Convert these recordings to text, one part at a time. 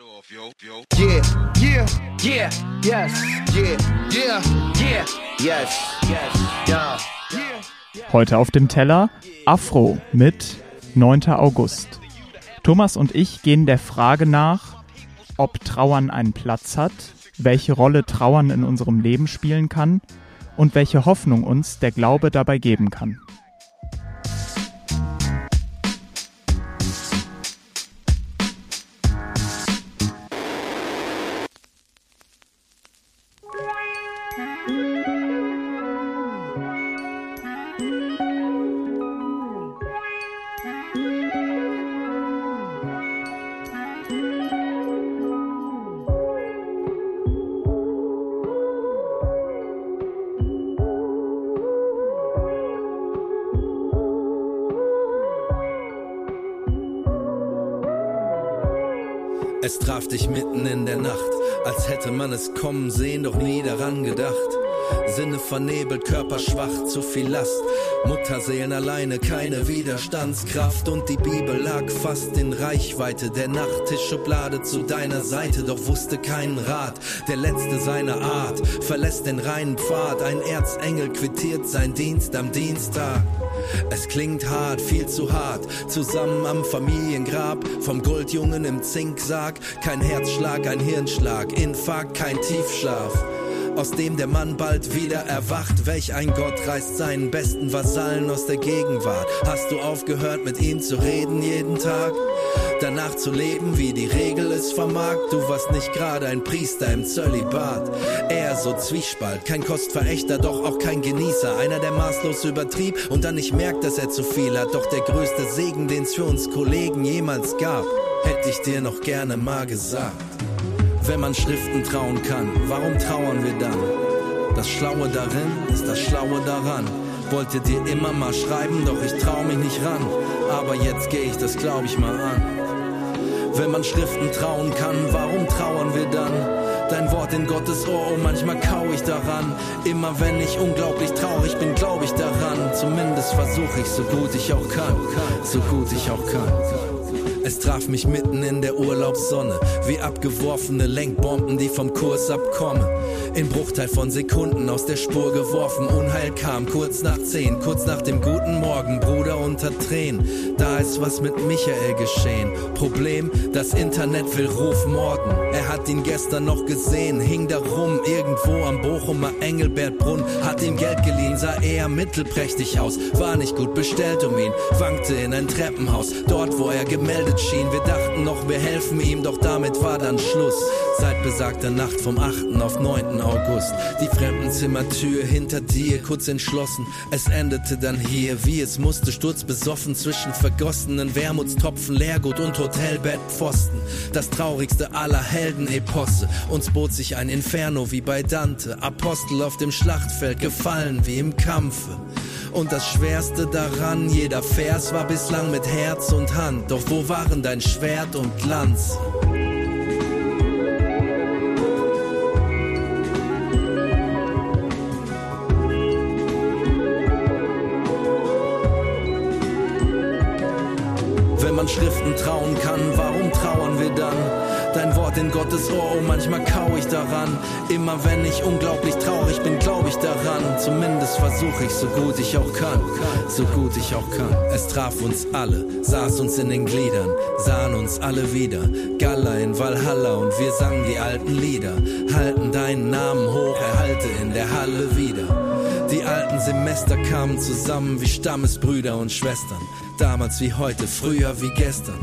Yeah, yeah, yeah, yes, yeah, yeah, yeah, yes, yes, yeah. Heute auf dem Teller Afro mit 9. August. Thomas und ich gehen der Frage nach, ob Trauern einen Platz hat, welche Rolle Trauern in unserem Leben spielen kann und welche Hoffnung uns der Glaube dabei geben kann. Es traf dich mitten in der Nacht, als hätte man es kommen sehen, doch nie daran gedacht. Sinne vernebelt, Körper schwach, zu viel Last. Mutterseelen alleine, keine Widerstandskraft. Und die Bibel lag fast in Reichweite der Nachttischschublade zu deiner Seite, doch wusste keinen Rat. Der letzte seiner Art verlässt den reinen Pfad. Ein Erzengel quittiert sein Dienst am Dienstag. Es klingt hart, viel zu hart. Zusammen am Familiengrab, vom Goldjungen im Zinksarg. Kein Herzschlag, ein Hirnschlag, Infarkt, kein Tiefschlaf aus dem der Mann bald wieder erwacht. Welch ein Gott reißt seinen besten Vasallen aus der Gegenwart. Hast du aufgehört, mit ihm zu reden jeden Tag? Danach zu leben, wie die Regel es vermag. Du warst nicht gerade ein Priester im Zölibat. Eher so Zwiespalt, kein Kostverächter, doch auch kein Genießer. Einer, der maßlos übertrieb und dann nicht merkt, dass er zu viel hat. Doch der größte Segen, den's für uns Kollegen jemals gab, hätte ich dir noch gerne mal gesagt. Wenn man Schriften trauen kann, warum trauern wir dann? Das Schlaue darin ist das Schlaue daran. Wollte dir immer mal schreiben, doch ich trau mich nicht ran. Aber jetzt geh ich das glaub ich mal an. Wenn man Schriften trauen kann, warum trauern wir dann? Dein Wort in Gottes Ohr, oh manchmal kau ich daran. Immer wenn ich unglaublich traurig bin, glaub ich daran. Zumindest versuch ich so gut ich auch kann, so gut ich auch kann. Es traf mich mitten in der Urlaubssonne, wie abgeworfene Lenkbomben, die vom Kurs abkommen. In Bruchteil von Sekunden aus der Spur geworfen, Unheil kam kurz nach zehn, kurz nach dem guten Morgen, Bruder unter Tränen. Da ist was mit Michael geschehen. Problem, das Internet will Ruf morden. Er hat ihn gestern noch gesehen, hing da rum, irgendwo am Bochumer Engelbertbrunn, hat ihm Geld geliehen, sah eher mittelprächtig aus, war nicht gut bestellt um ihn, wankte in ein Treppenhaus, dort wo er gemeldet schien. Wir dachten noch, wir helfen ihm, doch damit war dann Schluss. Seit besagter Nacht vom 8. auf 9. August. Die Fremdenzimmertür hinter dir, kurz entschlossen. Es endete dann hier, wie es musste, sturzbesoffen zwischen vergossenen Wermutstropfen, Leergut und Hotelbettpfosten. Das traurigste aller Heldeneposse. Uns bot sich ein Inferno wie bei Dante. Apostel auf dem Schlachtfeld, gefallen wie im Kampfe. Und das Schwerste daran, jeder Vers war bislang mit Herz und Hand. Doch wo waren dein Schwert und Glanz? Wenn man Schriften trauen kann, Gottes Ohr, oh manchmal kau ich daran. Immer wenn ich unglaublich traurig bin, glaub ich daran. Zumindest versuche ich so gut ich auch kann, so gut ich auch kann. Es traf uns alle, saß uns in den Gliedern, sahen uns alle wieder. Galla in Valhalla und wir sangen die alten Lieder. Halten deinen Namen hoch, erhalte in der Halle wieder. Die alten Semester kamen zusammen wie Stammesbrüder und Schwestern. Damals wie heute, früher wie gestern.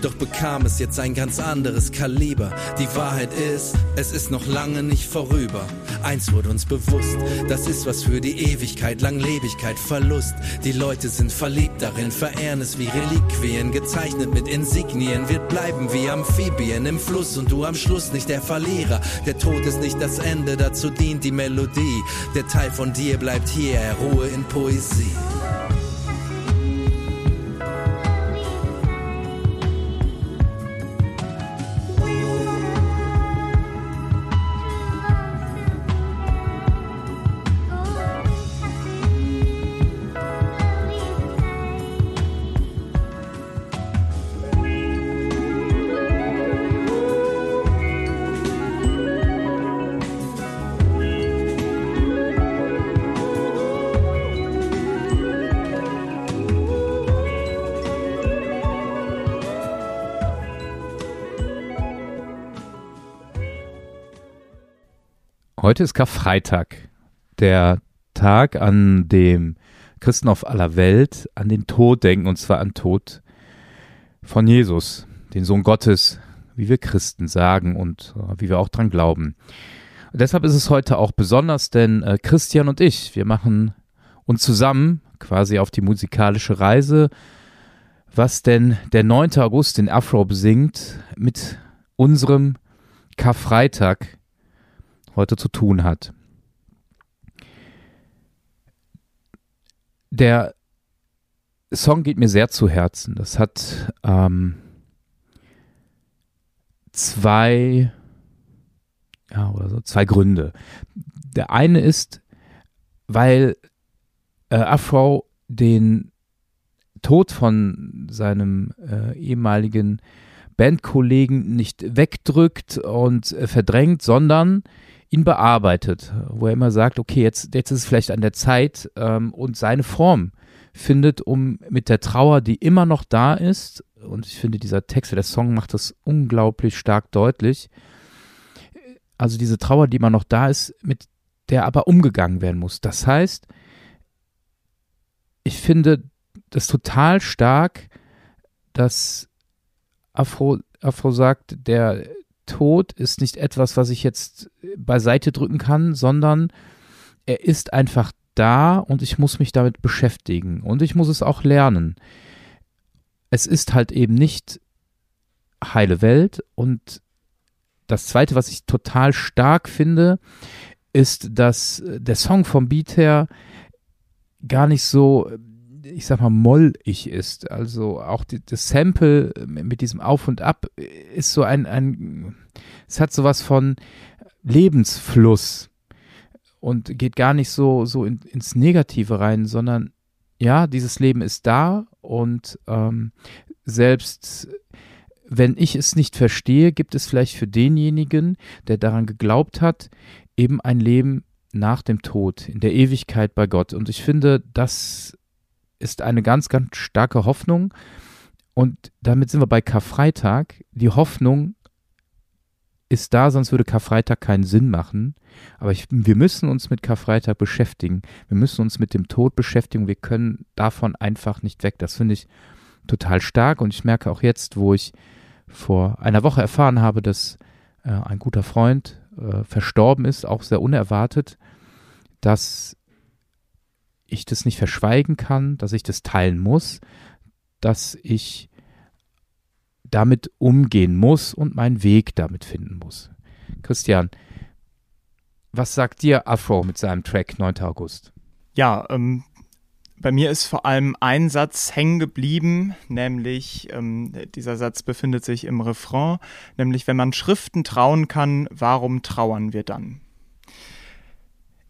Doch bekam es jetzt ein ganz anderes Kaliber. Die Wahrheit ist, es ist noch lange nicht vorüber. Eins wurde uns bewusst, das ist was für die Ewigkeit, Langlebigkeit, Verlust. Die Leute sind verliebt darin, verehren es wie Reliquien, gezeichnet mit Insignien, wird bleiben wie Amphibien im Fluss und du am Schluss nicht der Verlierer. Der Tod ist nicht das Ende, dazu dient die Melodie. Der Teil von dir bleibt hier, Ruhe in Poesie. Heute ist Karfreitag, der Tag, an dem Christen auf aller Welt an den Tod denken, und zwar an Tod von Jesus, den Sohn Gottes, wie wir Christen sagen und äh, wie wir auch dran glauben. Und deshalb ist es heute auch besonders, denn äh, Christian und ich, wir machen uns zusammen quasi auf die musikalische Reise, was denn der 9. August in Afro besingt, mit unserem Karfreitag heute zu tun hat. Der Song geht mir sehr zu Herzen. Das hat ähm, zwei, ja, oder so, zwei Gründe. Der eine ist, weil äh, Afro den Tod von seinem äh, ehemaligen Bandkollegen nicht wegdrückt und äh, verdrängt, sondern ihn bearbeitet, wo er immer sagt, okay, jetzt, jetzt ist es vielleicht an der Zeit ähm, und seine Form findet, um mit der Trauer, die immer noch da ist, und ich finde, dieser Text, der Song macht das unglaublich stark deutlich, also diese Trauer, die immer noch da ist, mit der aber umgegangen werden muss. Das heißt, ich finde das total stark, dass Afro, Afro sagt, der, Tod ist nicht etwas, was ich jetzt beiseite drücken kann, sondern er ist einfach da und ich muss mich damit beschäftigen und ich muss es auch lernen. Es ist halt eben nicht heile Welt und das zweite, was ich total stark finde, ist, dass der Song vom Beat her gar nicht so ich sag mal, mollig ist. Also auch die, das Sample mit diesem Auf und Ab ist so ein, ein es hat sowas von Lebensfluss und geht gar nicht so, so in, ins Negative rein, sondern ja, dieses Leben ist da und ähm, selbst wenn ich es nicht verstehe, gibt es vielleicht für denjenigen, der daran geglaubt hat, eben ein Leben nach dem Tod, in der Ewigkeit bei Gott. Und ich finde, das ist eine ganz, ganz starke Hoffnung. Und damit sind wir bei Karfreitag. Die Hoffnung ist da, sonst würde Karfreitag keinen Sinn machen. Aber ich, wir müssen uns mit Karfreitag beschäftigen. Wir müssen uns mit dem Tod beschäftigen. Wir können davon einfach nicht weg. Das finde ich total stark. Und ich merke auch jetzt, wo ich vor einer Woche erfahren habe, dass äh, ein guter Freund äh, verstorben ist, auch sehr unerwartet, dass ich das nicht verschweigen kann, dass ich das teilen muss, dass ich damit umgehen muss und meinen Weg damit finden muss. Christian, was sagt dir Afro mit seinem Track 9. August? Ja, ähm, bei mir ist vor allem ein Satz hängen geblieben, nämlich ähm, dieser Satz befindet sich im Refrain, nämlich wenn man Schriften trauen kann, warum trauern wir dann?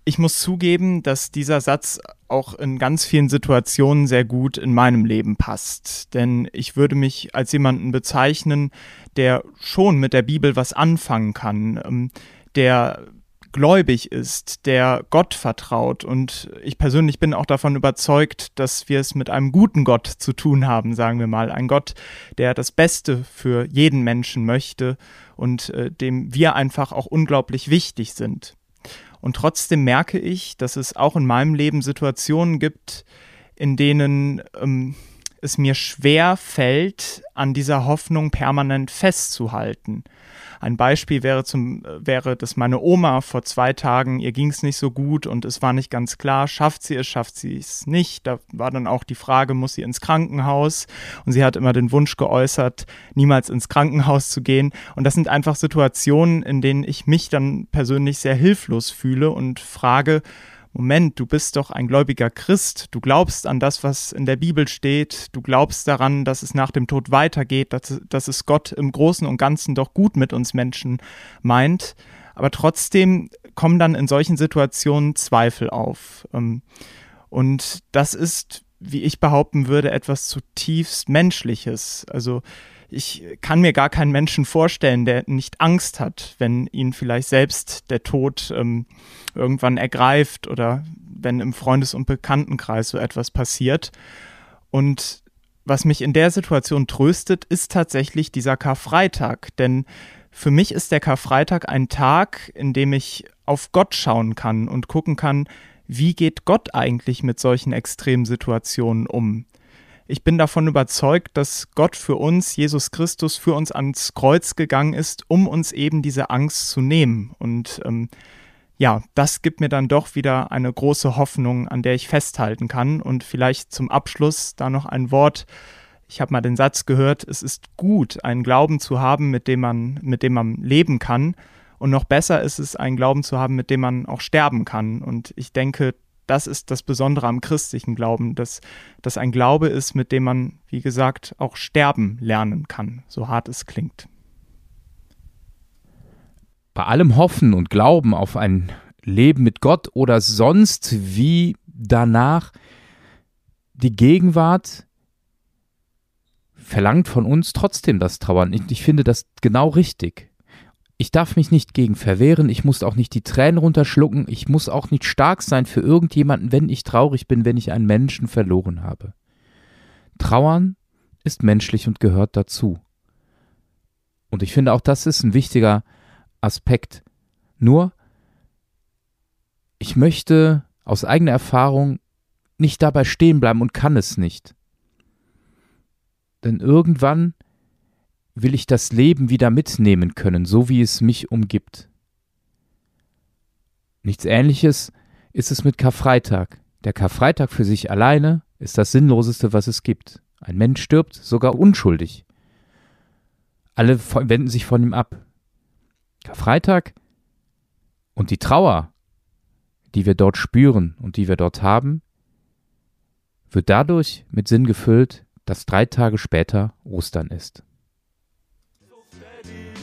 ich muss zugeben, dass dieser Satz auch in ganz vielen Situationen sehr gut in meinem Leben passt. Denn ich würde mich als jemanden bezeichnen, der schon mit der Bibel was anfangen kann, ähm, der gläubig ist, der Gott vertraut. Und ich persönlich bin auch davon überzeugt, dass wir es mit einem guten Gott zu tun haben, sagen wir mal. Ein Gott, der das Beste für jeden Menschen möchte und äh, dem wir einfach auch unglaublich wichtig sind. Und trotzdem merke ich, dass es auch in meinem Leben Situationen gibt, in denen ähm, es mir schwer fällt, an dieser Hoffnung permanent festzuhalten. Ein Beispiel wäre, zum, wäre, dass meine Oma vor zwei Tagen, ihr ging es nicht so gut und es war nicht ganz klar, schafft sie es, schafft sie es nicht. Da war dann auch die Frage, muss sie ins Krankenhaus? Und sie hat immer den Wunsch geäußert, niemals ins Krankenhaus zu gehen. Und das sind einfach Situationen, in denen ich mich dann persönlich sehr hilflos fühle und frage, Moment, du bist doch ein gläubiger Christ, du glaubst an das, was in der Bibel steht, du glaubst daran, dass es nach dem Tod weitergeht, dass, dass es Gott im Großen und Ganzen doch gut mit uns Menschen meint, aber trotzdem kommen dann in solchen Situationen Zweifel auf. Ähm, und das ist, wie ich behaupten würde, etwas zutiefst Menschliches. Also ich kann mir gar keinen Menschen vorstellen, der nicht Angst hat, wenn ihn vielleicht selbst der Tod ähm, irgendwann ergreift oder wenn im Freundes- und Bekanntenkreis so etwas passiert. Und was mich in der Situation tröstet, ist tatsächlich dieser Karfreitag, denn für mich ist der Karfreitag ein Tag, in dem ich auf Gott schauen kann und gucken kann, wie geht Gott eigentlich mit solchen Extremsituationen um? Ich bin davon überzeugt, dass Gott für uns, Jesus Christus, für uns ans Kreuz gegangen ist, um uns eben diese Angst zu nehmen. Und ähm, ja, das gibt mir dann doch wieder eine große Hoffnung, an der ich festhalten kann. Und vielleicht zum Abschluss da noch ein Wort. Ich habe mal den Satz gehört, es ist gut, einen Glauben zu haben, mit dem man, mit dem man leben kann. Und noch besser ist es, einen Glauben zu haben, mit dem man auch sterben kann. Und ich denke, das ist das Besondere am christlichen Glauben, dass das ein Glaube ist, mit dem man, wie gesagt, auch sterben lernen kann, so hart es klingt. Bei allem Hoffen und Glauben auf ein Leben mit Gott oder sonst wie danach, die Gegenwart verlangt von uns trotzdem das Trauern. Ich, ich finde das genau richtig. Ich darf mich nicht gegen verwehren, ich muss auch nicht die Tränen runterschlucken, ich muss auch nicht stark sein für irgendjemanden, wenn ich traurig bin, wenn ich einen Menschen verloren habe. Trauern ist menschlich und gehört dazu. Und ich finde auch das ist ein wichtiger Aspekt. Nur, ich möchte aus eigener Erfahrung nicht dabei stehen bleiben und kann es nicht. Denn irgendwann will ich das Leben wieder mitnehmen können, so wie es mich umgibt. Nichts Ähnliches ist es mit Karfreitag. Der Karfreitag für sich alleine ist das Sinnloseste, was es gibt. Ein Mensch stirbt, sogar unschuldig. Alle wenden sich von ihm ab. Karfreitag und die Trauer, die wir dort spüren und die wir dort haben, wird dadurch mit Sinn gefüllt, dass drei Tage später Ostern ist.